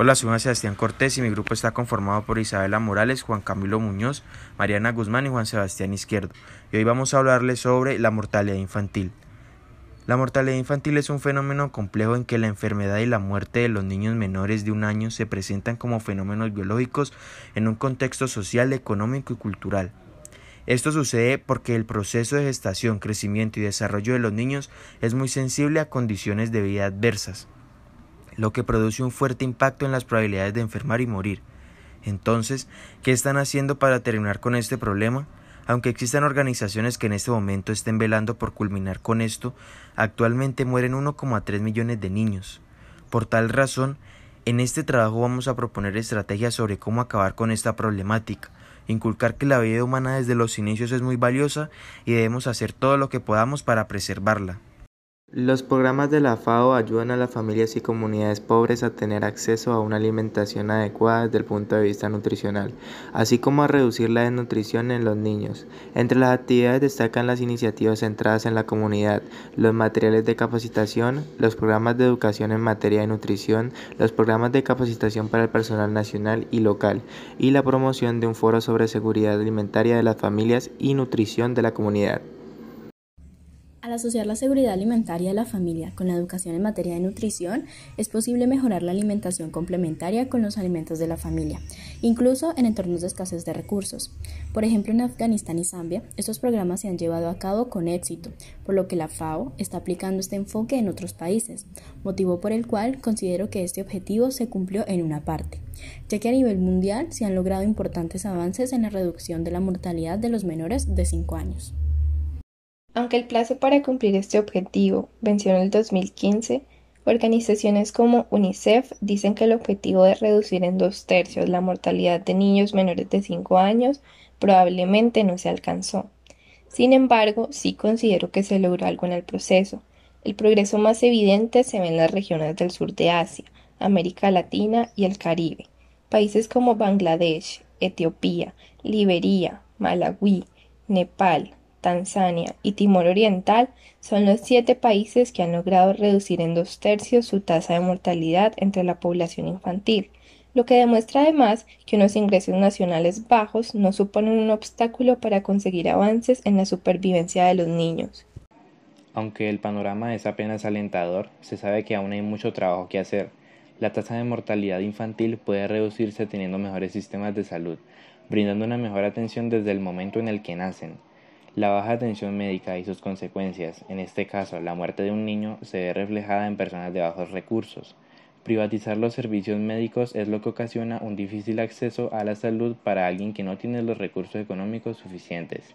Hola, soy Sebastián Cortés y mi grupo está conformado por Isabela Morales, Juan Camilo Muñoz, Mariana Guzmán y Juan Sebastián Izquierdo. Y hoy vamos a hablarles sobre la mortalidad infantil. La mortalidad infantil es un fenómeno complejo en que la enfermedad y la muerte de los niños menores de un año se presentan como fenómenos biológicos en un contexto social, económico y cultural. Esto sucede porque el proceso de gestación, crecimiento y desarrollo de los niños es muy sensible a condiciones de vida adversas lo que produce un fuerte impacto en las probabilidades de enfermar y morir. Entonces, ¿qué están haciendo para terminar con este problema? Aunque existan organizaciones que en este momento estén velando por culminar con esto, actualmente mueren 1,3 millones de niños. Por tal razón, en este trabajo vamos a proponer estrategias sobre cómo acabar con esta problemática, inculcar que la vida humana desde los inicios es muy valiosa y debemos hacer todo lo que podamos para preservarla. Los programas de la FAO ayudan a las familias y comunidades pobres a tener acceso a una alimentación adecuada desde el punto de vista nutricional, así como a reducir la desnutrición en los niños. Entre las actividades destacan las iniciativas centradas en la comunidad, los materiales de capacitación, los programas de educación en materia de nutrición, los programas de capacitación para el personal nacional y local, y la promoción de un foro sobre seguridad alimentaria de las familias y nutrición de la comunidad. Al asociar la seguridad alimentaria de la familia con la educación en materia de nutrición, es posible mejorar la alimentación complementaria con los alimentos de la familia, incluso en entornos de escasez de recursos. Por ejemplo, en Afganistán y Zambia, estos programas se han llevado a cabo con éxito, por lo que la FAO está aplicando este enfoque en otros países, motivo por el cual considero que este objetivo se cumplió en una parte, ya que a nivel mundial se han logrado importantes avances en la reducción de la mortalidad de los menores de 5 años. Aunque el plazo para cumplir este objetivo venció en el 2015, organizaciones como UNICEF dicen que el objetivo de reducir en dos tercios la mortalidad de niños menores de 5 años probablemente no se alcanzó. Sin embargo, sí considero que se logró algo en el proceso. El progreso más evidente se ve en las regiones del sur de Asia, América Latina y el Caribe. Países como Bangladesh, Etiopía, Liberia, Malawi, Nepal, Tanzania y Timor Oriental son los siete países que han logrado reducir en dos tercios su tasa de mortalidad entre la población infantil, lo que demuestra además que unos ingresos nacionales bajos no suponen un obstáculo para conseguir avances en la supervivencia de los niños. Aunque el panorama es apenas alentador, se sabe que aún hay mucho trabajo que hacer. La tasa de mortalidad infantil puede reducirse teniendo mejores sistemas de salud, brindando una mejor atención desde el momento en el que nacen, la baja atención médica y sus consecuencias, en este caso la muerte de un niño, se ve reflejada en personas de bajos recursos. Privatizar los servicios médicos es lo que ocasiona un difícil acceso a la salud para alguien que no tiene los recursos económicos suficientes.